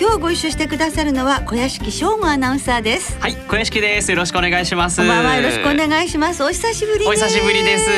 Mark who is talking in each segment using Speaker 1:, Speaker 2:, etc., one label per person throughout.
Speaker 1: 今日ご一緒してくださるのは小屋敷翔吾アナウンサーです。
Speaker 2: はい、小屋敷です。よろしくお願いします。
Speaker 1: こんばんは。よろしくお願いします。お久しぶりね
Speaker 2: お久しぶりです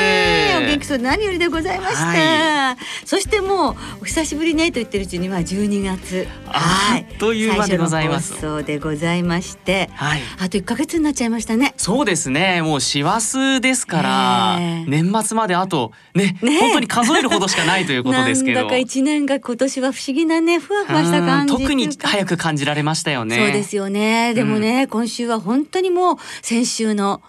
Speaker 1: お元気そうで何よりでございました、
Speaker 2: は
Speaker 1: そしてもうお久しぶりねと言ってるうちには12月
Speaker 2: あっという間でございます
Speaker 1: 最初の放送でございまして
Speaker 2: はい。
Speaker 1: あと1ヶ月になっちゃいましたね
Speaker 2: そうですね。もう師走ですから、
Speaker 1: ねえ
Speaker 2: 年末まであとね
Speaker 1: ねえ
Speaker 2: 本当に数えるほどしかないということですけど。
Speaker 1: なんだか一年が今年は不思議なねふわふわした感じ
Speaker 2: うん特に早く感じられましたよね。
Speaker 1: そうですよね。でもね、今週は本当にもう先週の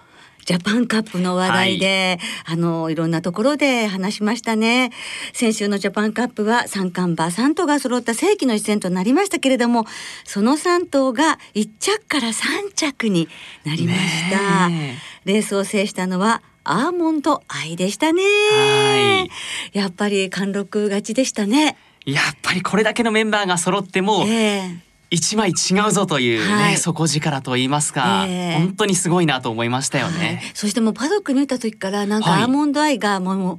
Speaker 1: ジャパンカップの話題で、あのいろんなところで話しましたね。先週のジャパンカップは三冠馬3頭が揃った世紀の一戦となりましたけれども、その3頭が1着から3着になりました。
Speaker 2: ね
Speaker 1: レースを制したのはアーモンドアイでしたね。
Speaker 2: は
Speaker 1: やっぱり貫禄勝ちでしたね。
Speaker 2: やっぱりこれだけのメンバーが揃っても
Speaker 1: ええ
Speaker 2: 一枚違うぞというね、
Speaker 1: はい。
Speaker 2: 底力と言いますか、
Speaker 1: ええ。
Speaker 2: 本当にすごいなと思いましたよ
Speaker 1: はい。
Speaker 2: ね。
Speaker 1: そしてもうパドックにいた時からなんか
Speaker 2: はい。
Speaker 1: アーモンドアイがもう、もう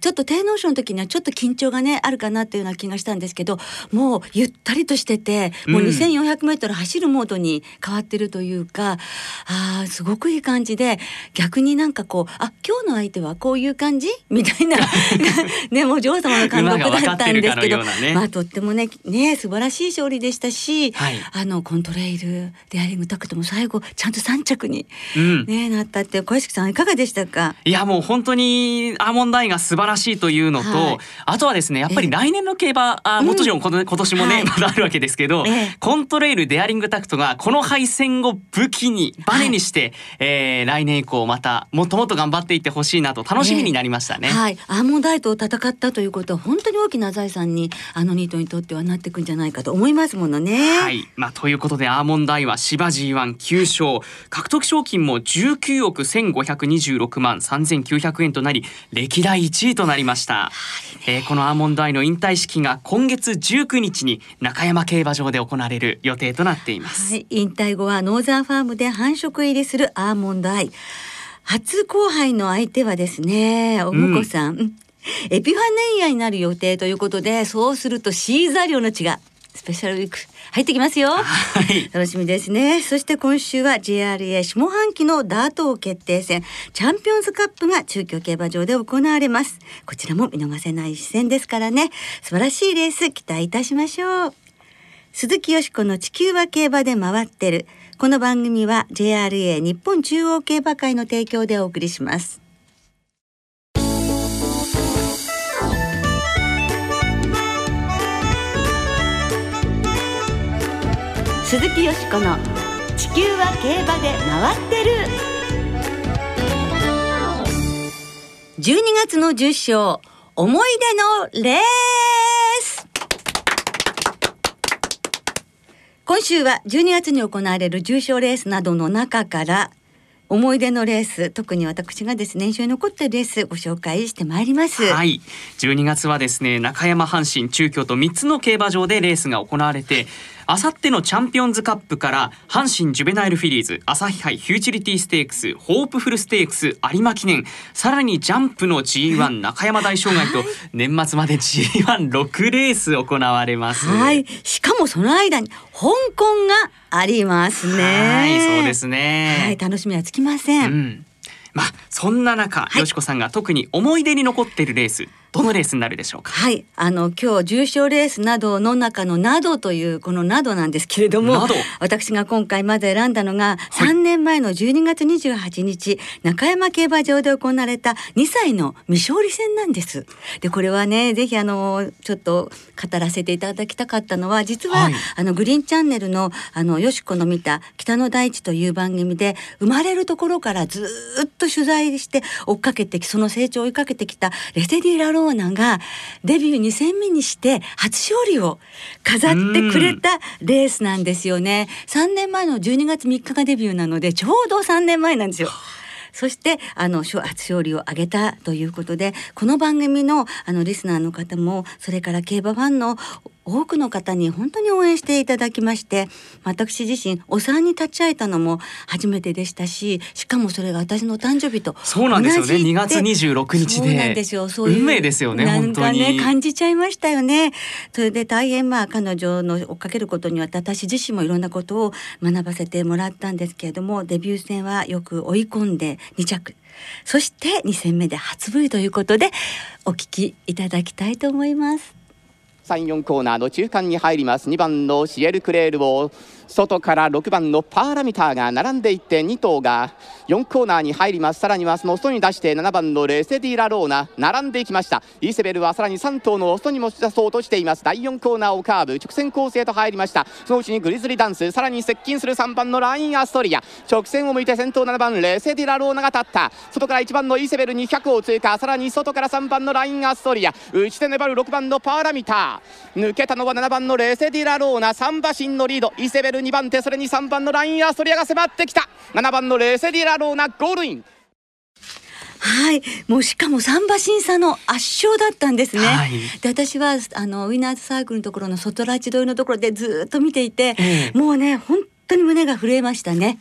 Speaker 1: ちょっと低能症の時にはちょっと緊張がねあるかなっていうような気がしたんですけどもうゆったりとしててもう
Speaker 2: うん
Speaker 1: 2400メートル走るモードに変わってるというか、あーすごくいい感じで逆になんかこうあ今日の相手はこういう感じみたいな ねもう女王様の感覚だったんですけど
Speaker 2: ね
Speaker 1: まあとってもねね素晴らしい勝利でしたし、
Speaker 2: はい
Speaker 1: あのコントレイルデアリングタクトも最後ちゃんと3着に
Speaker 2: うん。
Speaker 1: ねなったって小石さんいかがでしたか？
Speaker 2: いやもう本当にアーモンドアイが素晴らしいというのと、
Speaker 1: はい。
Speaker 2: あとはですねやっぱり来年の競馬あもちろん今年もね、
Speaker 1: はい。
Speaker 2: まだあるわけですけど、
Speaker 1: ええ。
Speaker 2: コントレイルデアリングタクトがこの敗戦を武器にバネにして、えー来年以降またもっともっと頑張っていってほしいなと楽しみになりましたね。
Speaker 1: はい、アーモンドアイと戦ったということは本当に大きな財産にあのニートにとってはなっていくんじゃないかと思いますものね。
Speaker 2: はい、まあ、ということでアーモンドアイは芝 G19 勝獲得賞金も19億1526万3900円となり歴代1位となりました、えーこのアーモンドアイの引退式が今月19日に中山競馬場で行われる予定となっています、
Speaker 1: はい、引退後はノーザンファームで繁殖入りするアーモンドアイ。初後輩の相手はですね、お婿さん。うんエピファネイアになる予定ということで、そうするとシーザリオの血がスペシャルウィーク入ってきますよ。
Speaker 2: はい
Speaker 1: 楽しみですね。そして今週は JRA 下半期のダート王決定戦チャンピオンズカップが中京競馬場で行われます。こちらも見逃せない視線ですからね。素晴らしいレース期待いたしましょう。鈴木よしこの地球は競馬で回ってる。この番組は JRA 日本中央競馬会の提供でお送りします。鈴木よしこの地球は競馬で回ってる。12月の10勝思い出のレース。今週は12月に行われる重賞レースなどの中から思い出のレース特に私がですね印象に残っているレースご紹介してまいります、
Speaker 2: はい。12月はですね中山阪神中京と3つの競馬場でレースが行われてあさってのチャンピオンズカップから阪神ジュベナイルフィリーズ朝日杯フューチュリティステークスホープフルステークス有馬記念さらにジャンプの G1 中山大障害と年末まで G16 レース行われます。
Speaker 1: はいしかもその間に香港がありますね
Speaker 2: はいそうですね。
Speaker 1: はい楽しみはつきません、
Speaker 2: うん。まあそんな中、
Speaker 1: い
Speaker 2: よしこさんが特に思い出に残っているレースどのレースになるでしょうか？
Speaker 1: はい、あの今日重賞レースなどの中のなどというこのなどなんですけれども私が今回まず選んだのが
Speaker 2: はい
Speaker 1: 3年前の12月28日、中山競馬場で行われた2歳の未勝利戦なんです。でこれはねぜひあのちょっと語らせていただきたかったのは実は、
Speaker 2: はい
Speaker 1: あのグリーンチャンネルのあのよしこの見た北の大地という番組で生まれるところからずーっと取材して追っかけてきその成長を追いかけてきたレセディ・ラローナがデビュー2戦目にして初勝利を飾ってくれたレースなんですよね。3年前の12月3日がデビューなのでちょうど3年前なんですよ。そしてあの初勝利を挙げたということでこの番組のあのリスナーの方もそれから競馬ファンの多くの方に本当に応援していただきまして私自身お産に立ち会えたのも初めてでしたししかもそれが私の誕生日と
Speaker 2: そうなんですよね。2月26日で。そうなんですよ。そういう運命ですよね
Speaker 1: なんかね感じちゃいましたよね。それで大変まあ彼女の追っかけることには私自身もいろんなことを学ばせてもらったんですけれどもデビュー戦はよく追い込んで2着。そして2戦目で初 V ということでお聞きいただきたいと思います
Speaker 3: 3、4コーナーの中間に入ります。2番のシエルクレールを外から6番のパーラミターが並んでいって2頭が4コーナーに入ります。さらにはその外に出して7番のレセディラローナ並んでいきました。イーセベルはさらに3頭の外にも出そうとしています。第4コーナーをカーブ直線構成と入りました。そのうちにグリズリーダンスさらに接近する3番のラインアストリア。直線を向いて先頭7番レセディラローナが立った。外から1番のイーセベル200を通過。さらに外から3番のラインアストリア。内で粘る6番のパーラミター。抜けたのは7番のレセディラローナ。3馬身のリード。イセベル2番手それに3番のラインアストリアが迫ってきた。7番のレセディラローナゴールイン。
Speaker 1: はい、もうしかも3馬身差の圧勝だったんですね。はい、で私はあのウィナーズサークルのところの外ラチ沿いのところでずっと見ていて、え。もうね本当に胸が震えましたね。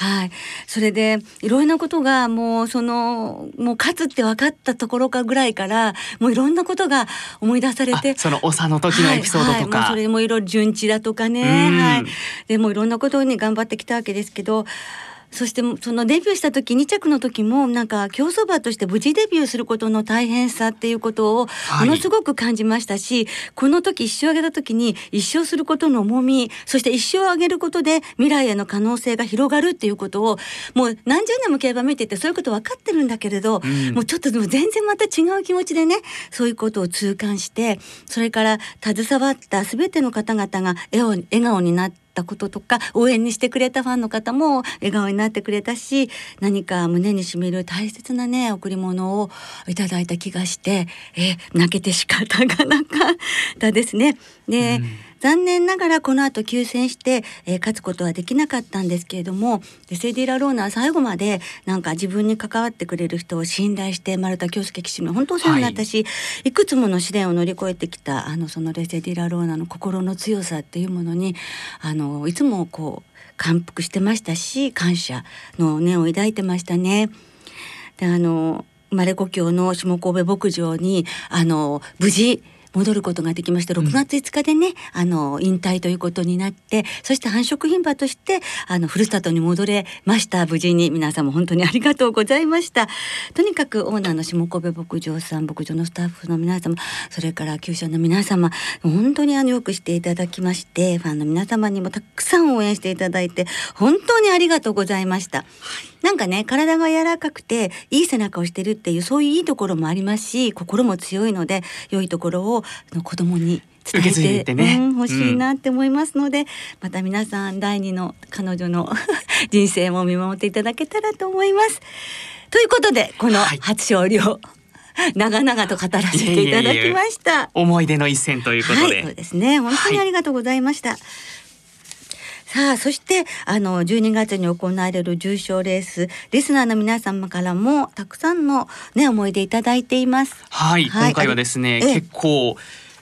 Speaker 1: はい、それでいろんなことがもうそのもう勝つって分かったところかぐらいからもういろんなことが思い出されて
Speaker 2: その長の時のエピソードとか、はい。はい、
Speaker 1: もうそれもいろいろ順地だとかね、はい、でもいろんなことに頑張ってきたわけですけどそしてそのデビューした時2着の時もなんか競走馬として無事デビューすることの大変さっていうことをものすごく感じましたし、はい、この時一生上げた時に一生することの重みそして一生上げることで未来への可能性が広がるっていうことをもう何十年も競馬見ててそういうこと分かってるんだけれど、うん、もうちょっとでも全然また違う気持ちでねそういうことを痛感してそれから携わった全ての方々が笑顔になってったこととか応援にしてくれたファンの方も笑顔になってくれたし何か胸にしみる大切なね贈り物をいただいた気がしてえ泣けて仕方がなかったですね。で、うん残念ながらこの後休戦して、えー、勝つことはできなかったんですけれどもデセディラローナは最後までなんか自分に関わってくれる人を信頼して丸田恭介騎手の本当そうになったし、はい、いくつもの試練を乗り越えてきたあのそのレセディラローナの心の強さっていうものにあのいつもこう感服してましたし感謝の念を抱いてましたね。であの生まれ故郷の下神戸牧場にあの無事戻ることができまして6月5日でね、うん、あの引退ということになってそして繁殖牝馬としてあのふるさとに戻れました無事に皆様本当にありがとうございましたとにかくオーナーの下神戸牧場さん牧場のスタッフの皆様それから厩舎の皆様本当にあのよくしていただきましてファンの皆様にもたくさん応援していただいて本当にありがとうございました。はいなんかね体が柔らかくていい背中をしてるっていうそういういいところもありますし心も強いので良いところを子供に伝えてね、うん、欲しいなって思いますので、うん、また皆さん第二の彼女の 人生も見守っていただけたらと思います。ということでこの初勝利を、はい長々と語らせていただきました。
Speaker 2: 思い出の一戦ということで、
Speaker 1: はい、そうですね。本当にありがとうございました。はいさあそしてあの12月に行われる重賞レースリスナーの皆様からもたくさんのね思い出いただいています。
Speaker 2: はい、はい、今回はですね結構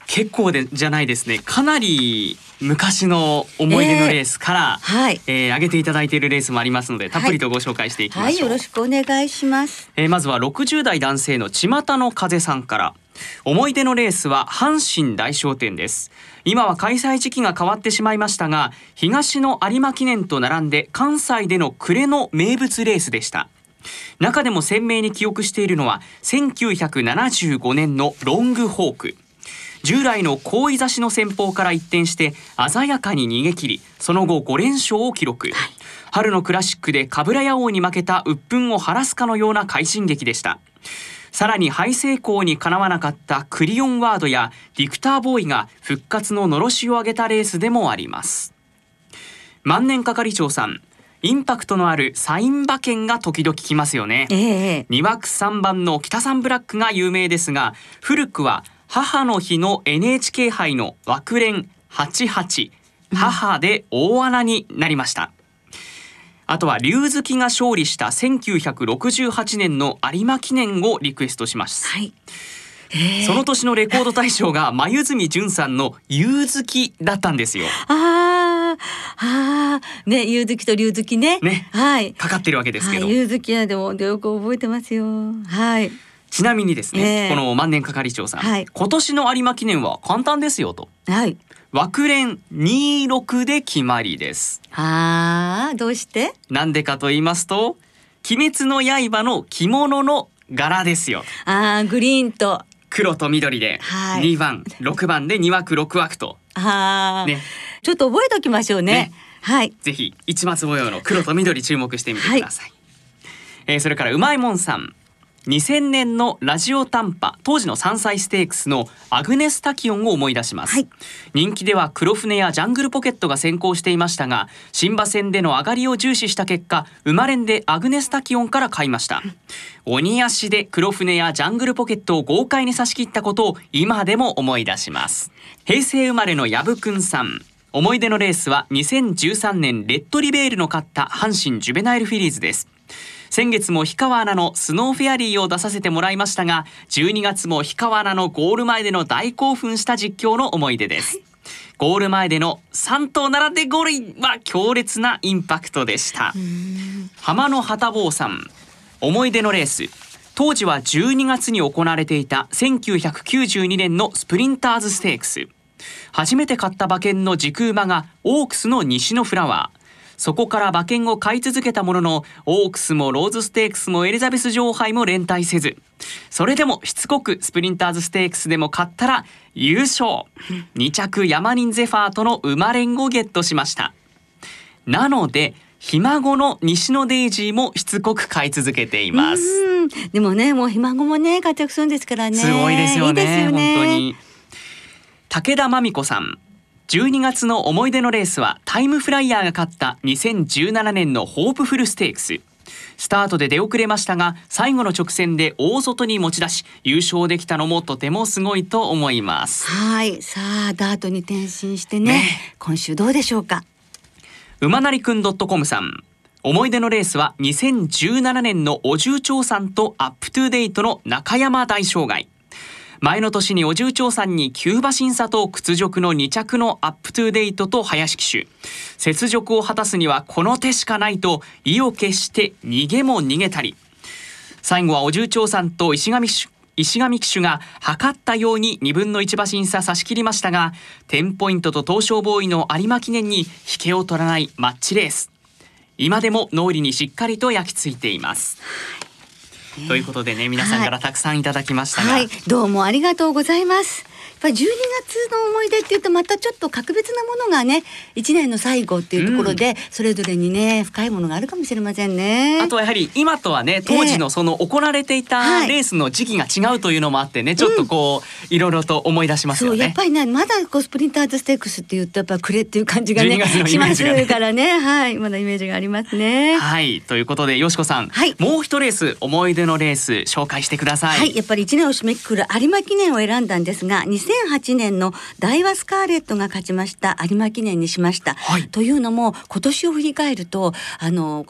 Speaker 2: 結構でじゃないですねかなり昔の思い出のレースから、えー、はい、えー、上げていただいているレースもありますのでたっぷりとご紹介していきましょう、はいはい、
Speaker 1: よろしくお願いします、
Speaker 2: えー、まずは60代男性の巷の風さんから思い出のレースは阪神大商店です。今は開催時期が変わってしまいましたが東の有馬記念と並んで関西での暮れの名物レースでした。中でも鮮明に記憶しているのは1975年のロングホーク。従来の後位差しの戦法から一転して鮮やかに逃げ切りその後5連勝を記録、はい、春のクラシックで冠屋王に負けた鬱憤を晴らすかのような快進撃でしたさらに敗成功にかなわなかったクリオンワードやディクターボーイが復活ののろしを上げたレースでもあります。万年係長さんインパクトのあるサイン馬券が時々来ますよね、えー、2枠3番の北三ブラックが有名ですが古くは母の日の NHK 杯の枠連88母で大穴になりました、あとは龍月が勝利した1968年の有馬記念をリクエストします。
Speaker 1: はい。
Speaker 2: その年のレコード大賞が眉住淳さんの夕月だったんですよ。
Speaker 1: ああ、ああ、ね、ゆうずきとりゅうずきね。
Speaker 2: ね
Speaker 1: はい。
Speaker 2: かかってるわけですけど。
Speaker 1: はい、ゆうずきはでもよく覚えてますよ。はい。
Speaker 2: ちなみにですね、
Speaker 1: ええ
Speaker 2: この万年係長さん、
Speaker 1: はい
Speaker 2: 今年の有馬記念は簡単ですよと。
Speaker 1: はい。
Speaker 2: 枠連26で決まりです。
Speaker 1: ああ、どうして？
Speaker 2: なんでかと言いますと、鬼滅の刃の着物の柄ですよ。
Speaker 1: ああ、グリーンと。
Speaker 2: 黒と緑で
Speaker 1: はい
Speaker 2: 2番、6番で2枠6枠と
Speaker 1: ああ、
Speaker 2: ね
Speaker 1: ちょっと覚えておきましょうね。
Speaker 2: ね
Speaker 1: はい。
Speaker 2: ぜひ一末模様の黒と緑注目してみてください、えーそれからうまいもんさん2000年のラジオ短波当時の山菜ステークスのアグネスタキオンを思い出します、
Speaker 1: はい。
Speaker 2: 人気では黒船やジャングルポケットが先行していましたが新馬戦での上がりを重視した結果生まれんでアグネスタキオンから買いました。鬼足で黒船やジャングルポケットを豪快に差し切ったことを今でも思い出します。平成生まれの矢部くんさん。思い出のレースは2013年レッドリヴェールの勝った阪神ジュベナイルフィリーズです先月も檜川アナのスノーフェアリーを出させてもらいましたが12月も檜川アナのゴール前での大興奮した実況の思い出です。ゴール前での3頭並んでゴールは強烈なインパクトでした。浜野旗坊さん思い出のレース。当時は12月に行われていた1992年のスプリンターズステークス。初めて買った馬券の軸馬がオークスのニシノフラワーそこから馬券を買い続けたもののオークスもローズステークスもエリザベス女王杯も連対せず。それでもしつこくスプリンターズステークスでも勝ったら優勝。2着ヤマニンゼファーとの馬連をゲットしました。なのでひ孫のニシノデイジーもしつこく買い続けています。
Speaker 1: うん。でもね、もうひ孫もね、活躍するんですからね。
Speaker 2: すごいですよね
Speaker 1: ね。
Speaker 2: 本当に。武田真美子さん12月の思い出のレースはタイムフライヤーが勝った2017年のホープフルステークス。スタートで出遅れましたが最後の直線で大外に持ち出し優勝できたのもとてもすごいと思います。
Speaker 1: はい、さあダートに転身してね
Speaker 2: ね。
Speaker 1: 今週どうでしょうか？
Speaker 2: 馬なりくん .com さん。思い出のレースは2017年のお重長さんとアップトゥーデイトの中山大障害前の年にオジュウチョウサンに9馬身差と屈辱の2着のアップトゥーデイトと林騎手。雪辱を果たすにはこの手しかないと意を決して逃げも逃げたり。最後はオジュウチョウサンと石神騎手石神騎手が測ったように2分の1馬身差差し切りましたがテンポイントとトウショウボーイの有馬記念に引けを取らないマッチレース。今でも脳裏にしっかりと焼き付いています、ということでね皆さんからたくさんいただきましたが、
Speaker 1: はい、どうもありがとうございます。やっぱり12月の思い出っていうとまたちょっと格別なものがね1年の最後っていうところで、それぞれにね深いものがあるかもしれませんね。
Speaker 2: あとはやはり今とはね当時のその行われていた
Speaker 1: はい。
Speaker 2: レースの時期が違うというのもあってねちょっとこういろいろと思い出しますよね。
Speaker 1: そうやっ。ぱりねまだこうスプリンターズステークスって言うとやっぱ暮れっていう感じがね
Speaker 2: 12月のイ
Speaker 1: しますからね。はい。まだイメージがありますね。
Speaker 2: はい。ということでよしこさん、
Speaker 1: はい。
Speaker 2: もう一レース思い出のレース紹介してください。
Speaker 1: はい、やっぱり1年を締めくくる有馬記念を選んだんですが2008年の大和スカーレットが勝ちました有馬記念にしました。
Speaker 2: はい
Speaker 1: というのも今年を振り返るとあの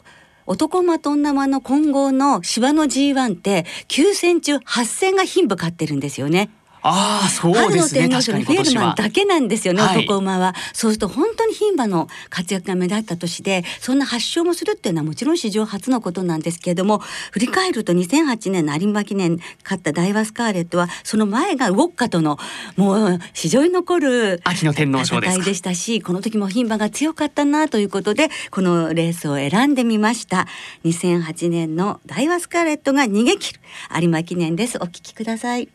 Speaker 1: 男馬と女馬の混合の芝の G1 って9戦中8戦が牝馬勝ってるんですよね。
Speaker 2: ああそうですね確かに
Speaker 1: のフェールマン。だけなんですよね、
Speaker 2: はい
Speaker 1: 男馬は。そうすると本当に牝馬の活躍が目立った年で、そんな発勝もするっていうのはもちろん史上初のことなんですけれども、振り返ると2008年の有馬記念勝った大和スカーレットは、その前がウォッカとのもう史上に残る
Speaker 2: 秋の天皇賞ですか
Speaker 1: 戦いでしたし、この時も牝馬が強かったなということで、このレースを選んでみました。2008年の大和スカーレットが逃げ切る有馬記念です。お聞きください。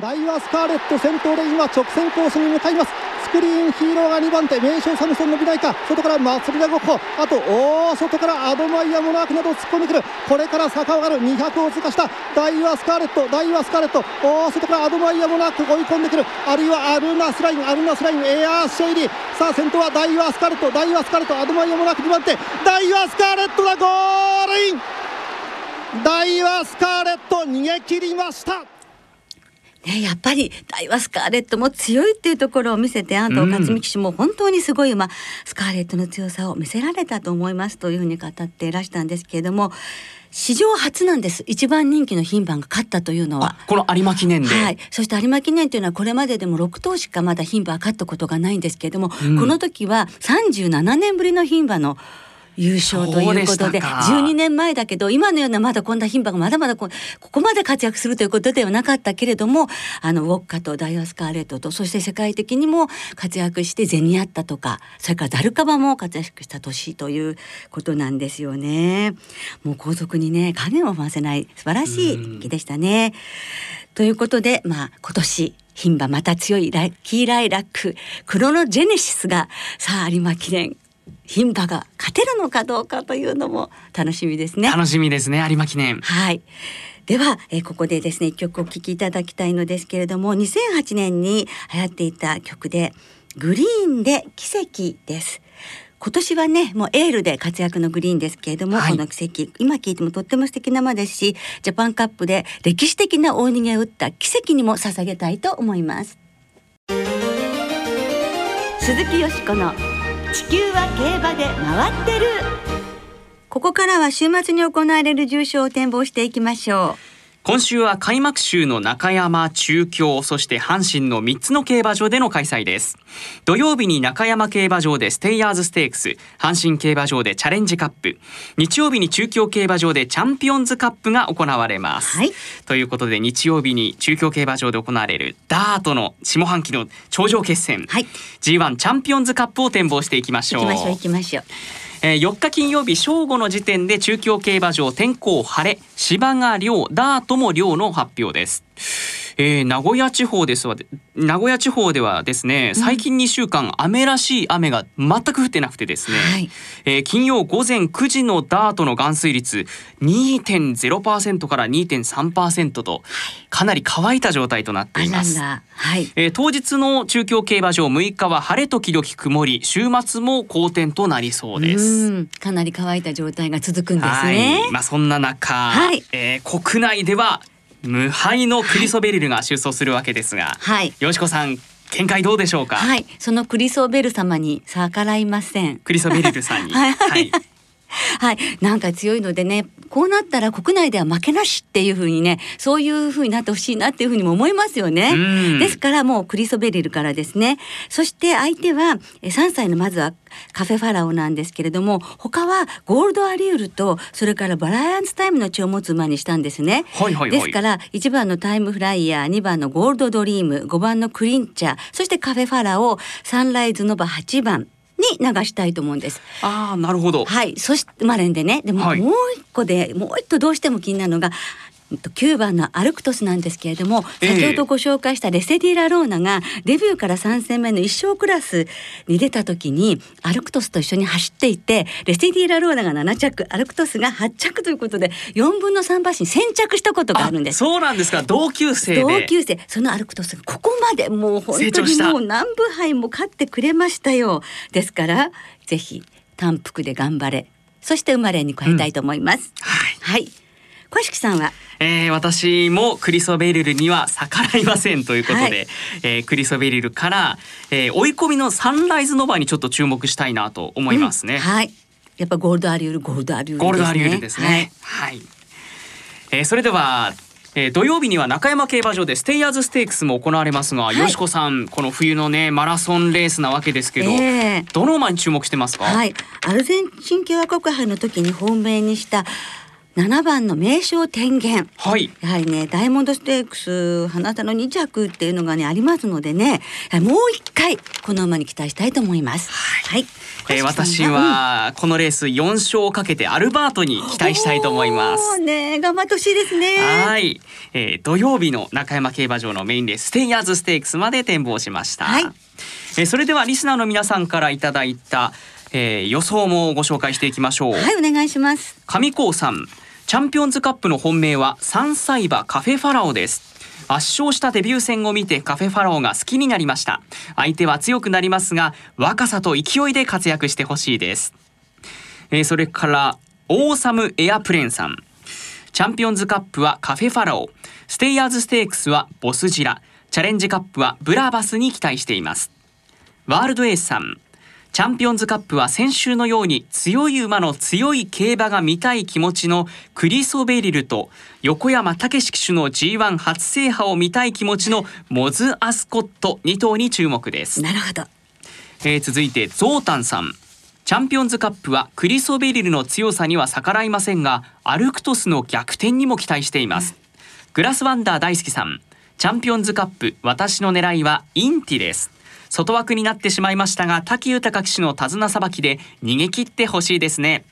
Speaker 4: ダイワスカーレット先頭で今直線コースに向かいます。スクリーンヒーローが2番手。名将サムソン伸びないか。外から祭りが5個あと大外からアドマイヤモナークなど突っ込んでくる。これから坂上がる。200を通過した。ダイワスカーレット。ダイワスカーレット。大外からアドマイヤモナーク追い込んでくる。あるいはアルナスラインアルナスラインエアシェイディ。さあ先頭はダイワスカーレット。ダイワスカーレットアドマイヤモナーク2番手。ダイワスカーレットだゴールイン。ダイワスカーレット逃げ切りました。
Speaker 1: ね、やっぱりダイワスカーレットも強いっていうところを見せて安藤勝己騎手も本当にすごい馬、スカーレットの強さを見せられたと思いますというふうに語っていらしたんですけれども史上初なんです。一番人気の牝馬が勝ったというのは。
Speaker 2: この有馬記念で、
Speaker 1: はい、そして有馬記念というのはこれまででも6頭しかまだ牝馬は勝ったことがないんですけれども、
Speaker 2: うん。
Speaker 1: この時は37年ぶりの牝馬の優勝ということで
Speaker 2: でしたか
Speaker 1: 12年前だけど今のようなまだこんな牝馬がまだまだこここまで活躍するということではなかったけれどもあのウォッカとダイワスカーレットとそして世界的にも活躍してゼニアッタとかそれからダルカバも活躍した年ということなんですよね。もう後続にね影を回せない素晴らしい日でしたね。ということでまあ今年牝馬また強いラッキーライラッククロノジェネシスがさあ有馬記念牝馬が勝てるのかどうかというのも楽しみですね。
Speaker 2: 楽しみですね有馬記念
Speaker 1: はい。では、えーここでですね一曲お聴きいただきたいのですけれども2008年に流行っていた曲でグリーンで奇跡です。今年はねもうエールで活躍のグリーンですけれども、
Speaker 2: はい
Speaker 1: この奇跡今聴いてもとっても素敵な馬ですしジャパンカップで歴史的な大逃げを打った奇跡にも捧げたいと思います鈴木よしこの地球は競馬で回ってる。ここからは週末に行われる重賞を展望していきましょう。
Speaker 2: 今週は開幕週の中山中京そして阪神の3つの競馬場での開催です。土曜日に中山競馬場でステイヤーズステークス阪神競馬場でチャレンジカップ。日曜日に中京競馬場でチャンピオンズカップが行われます、
Speaker 1: はい。
Speaker 2: ということで日曜日に中京競馬場で行われるダートの下半期の頂上決戦、
Speaker 1: うはい。
Speaker 2: G1 チャンピオンズカップを展望していきましょう。
Speaker 1: 行きましょう行きましょう
Speaker 2: えー4日金曜日正午の時点で中京競馬場天候晴れ芝が量ダートも量の発表です。えー名古屋地方ですわ。名古屋地方ではですね最近2週間雨らしい雨が全く降ってなくてですね、
Speaker 1: はい。
Speaker 2: えー金曜午前9時のダートの含水率2.0%から2.3%とかなり乾いた状態となって
Speaker 1: あ
Speaker 2: います。
Speaker 1: はい。
Speaker 2: えー当日の中京競馬場6日は晴れ時々曇り週末も好天となりそうです。
Speaker 1: うん。かなり乾いた状態が続くんですね。
Speaker 2: はい、まあそんな中、
Speaker 1: はい。
Speaker 2: えー国内では無敗のクリソベリルが出走するわけですが、
Speaker 1: はい。
Speaker 2: よしこさん見解どうでしょうか、
Speaker 1: はい。そのクリソベル様に逆らいません。
Speaker 2: クリソベリルさんに。
Speaker 1: はい。はい はい、なんか強いのでねこうなったら国内では負けなしっていう風にねそういう風になってほしいなっていう風にも思いますよね。
Speaker 2: うん。
Speaker 1: ですからもうクリソベリルからですね。そして相手はえ3歳のまずはカフェファラオなんですけれども他はゴールドアリュールとそれからバライアンツタイムの血を持つ馬にしたんですね。
Speaker 2: はいはいはい。
Speaker 1: ですから1番のタイムフライヤー2番のゴールドドリーム5番のクリンチャーそしてカフェファラオサンライズノバ8番に流したいと思うんです。
Speaker 2: ああなるほど、
Speaker 1: はい、そしてマレンでね、でも、
Speaker 2: はい
Speaker 1: もう一個で、もう一個どうしても気になるのが。うんと9番のアルクトスなんですけれども
Speaker 2: ええ。
Speaker 1: 先ほどご紹介したレセディラローナがデビューから3戦目の一勝クラスに出た時にアルクトスと一緒に走っていてレセディラローナが7着アルクトスが8着ということで4分の3馬身先着したことがあるんです。
Speaker 2: そうなんですか。同級生で。
Speaker 1: 同級生。そのアルクトスがここまでもう本当にもう何部杯も勝ってくれましたよ。ですからぜひ単服で頑張れ。そして生まれに変えたいと思います、
Speaker 2: はい。
Speaker 1: はい小敷さんは？
Speaker 2: えー私もクリソベリルには逆らいませんということで、
Speaker 1: はい。
Speaker 2: えークリソベリルから、えー追い込みのサンライズノバにちょっと注目したいなと思いますね。
Speaker 1: うん。はい。やっぱゴールドアリュールゴールドアリュールですね。
Speaker 2: ゴールドアリュールですね。はい。えーそれでは、えー土曜日には中山競馬場でステイヤーズステークスも行われますが、
Speaker 1: い。
Speaker 2: よしこさんこの冬のねマラソンレースなわけですけど、
Speaker 1: ええ。
Speaker 2: どの馬に注目してますか？
Speaker 1: はい。アルゼンチン共和国杯の時に本命にした7番の名称天元
Speaker 2: はい。
Speaker 1: やはりねダイヤモンドステークス花田の2着っていうのがねありますのでねもう一回この馬に期待したいと思います。はい。
Speaker 2: えー私はこのレース4勝をかけてアルバートに期待したいと思います。
Speaker 1: ね頑張ってほしいですね。
Speaker 2: はい、えー土曜日の中山競馬場のメインレースステイヤーズステークスまで展望しました。
Speaker 1: はい
Speaker 2: えーそれではリスナーの皆さんからいただいた、えー予想もご紹介していきましょう。
Speaker 1: はいお願いします。
Speaker 2: 上高さん、チャンピオンズカップの本命は3歳馬カフェファラオです。圧勝したデビュー戦を見てカフェファラオが好きになりました。相手は強くなりますが、若さと勢いで活躍してほしいです。えーそれからオーサムエアプレンさんチャンピオンズカップはカフェファラオステイヤーズステークスはボスジラチャレンジカップはブラバスに期待していますワールドエースさんチャンピオンズカップは先週のように強い馬の強い競馬が見たい気持ちのクリソベリルと横山武史騎手の G1 初制覇を見たい気持ちのモズ・アスコット2頭に注目です。
Speaker 1: なるほど。
Speaker 2: えー、続いてゾウタンさん。チャンピオンズカップはクリソベリルの強さには逆らいませんがアルクトスの逆転にも期待しています。グラスワンダー大好きさん。チャンピオンズカップ私の狙いはインティです。外枠になってしまいましたが滝豊騎手の手綱さばきで逃げ切ってほしいですね。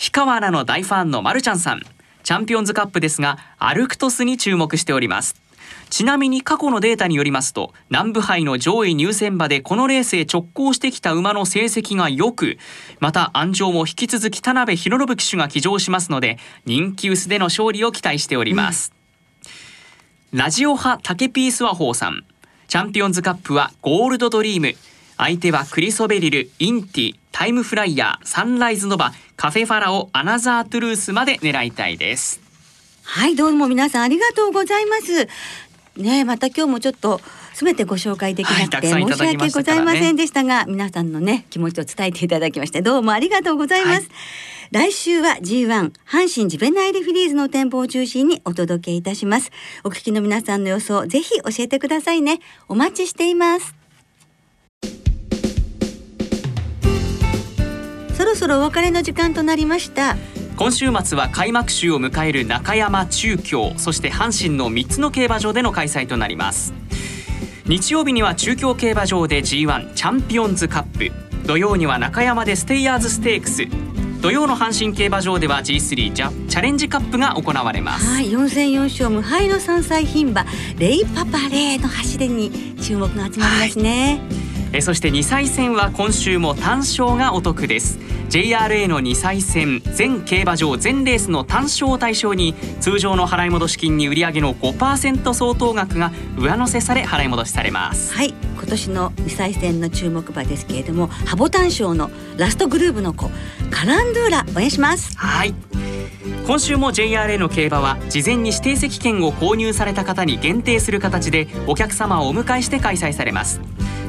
Speaker 2: 氷川アナの大ファンのまるちゃんさんチャンピオンズカップですがアルクトスに注目しております。ちなみに過去のデータによりますと南部杯の上位入選馬でこのレースへ直行してきた馬の成績が良くまた安城も引き続き田辺博信騎手が騎乗しますので人気薄での勝利を期待しております、うん、ラジオ派タケピースワホーさんチャンピオンズカップはゴールドドリーム。相手はクリソベリルインティタイムフライヤーサンライズノバカフェファラオアナザートゥルースまで狙いたいです。
Speaker 1: はいどうも皆さんありがとうございます。ねまた今日もちょっとすべてご紹介できなくて、申し訳ございませんでしたが皆さんのね気持ちを伝えていただきましてどうもありがとうございます、はい来週は G1 阪神ジベナイルフィリーズの展望を中心にお届けいたします。お聞きの皆さんの予想ぜひ教えてくださいね。お待ちしています。そろそろお別れの時間となりました。
Speaker 2: 今週末は開幕週を迎える中山中京そして阪神の3つの競馬場での開催となります。日曜日には中京競馬場で G1 チャンピオンズカップ。土曜には中山でステイヤーズステークス。土曜の阪神競馬場では G3 ジャチャレンジカップが行われます。
Speaker 1: はい4戦4勝無敗の3歳牝馬レイパパレーの走りに注目が集まりますね、
Speaker 2: はい、えそして2歳戦は今週も単勝がお得です。JRA の2歳戦全競馬場全レースの単勝を対象に通常の払い戻し金に売上の5%相当額が上乗せされ払い戻しされます。
Speaker 1: はい。今年の2歳戦の注目馬ですけれどもハボタン賞のラストグループの子カランドゥーラ応援します。
Speaker 2: はい。今週も JRA の競馬は事前に指定席券を購入された方に限定する形でお客様をお迎えして開催されます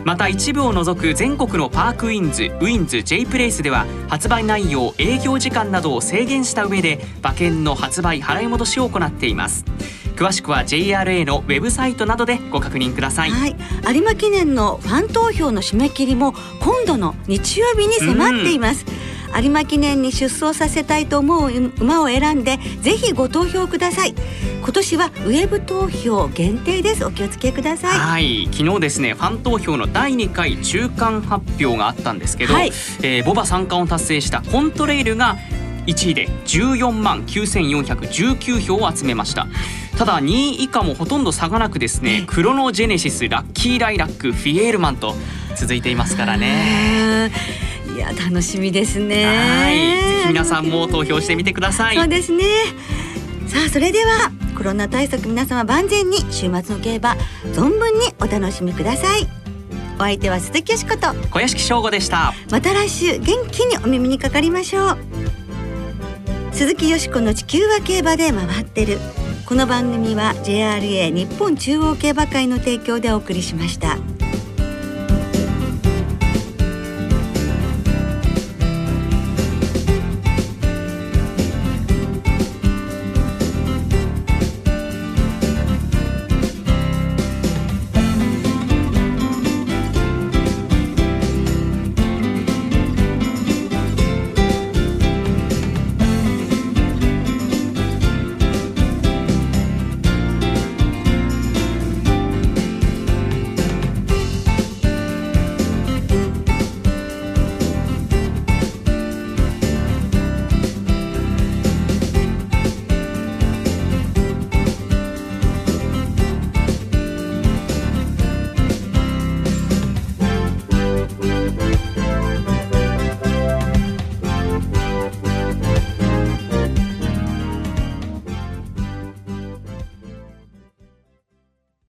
Speaker 2: また一部を除く全国のパークウィンズウィンズ J プレイスでは発売内容営業時間などを制限した上で馬券の発売払い戻しを行っています。詳しくは JRA のウェブサイトなどでご確認ください、
Speaker 1: はい、有馬記念のファン投票の締め切りも今度の日曜日に迫っています、うん有馬記念に出走させたいと思う馬を選んでぜひご投票ください。今年はウェブ投票限定です。お気をつけください。
Speaker 2: はい。昨日ですねファン投票の第2回中間発表があったんですけど、はい、えー、ボバ三冠を達成したコントレイルが1位で14万9419票を集めました。ただ2位以下もほとんど差がなくですねクロノジェネシスラッキーライラックフィエールマンと続いていますからね
Speaker 1: いや楽しみですね。
Speaker 2: はい。ぜひ皆さんも投票してみてください。
Speaker 1: そうですね。さあそれではコロナ対策皆様万全に週末の競馬存分にお楽しみください。お相手は鈴木よしこと。
Speaker 2: 小屋敷翔吾でした。
Speaker 1: また来週元気にお耳にかかりましょう。鈴木よしこの地球は競馬で回ってる。この番組は JRA 日本中央競馬会の提供でお送りしました。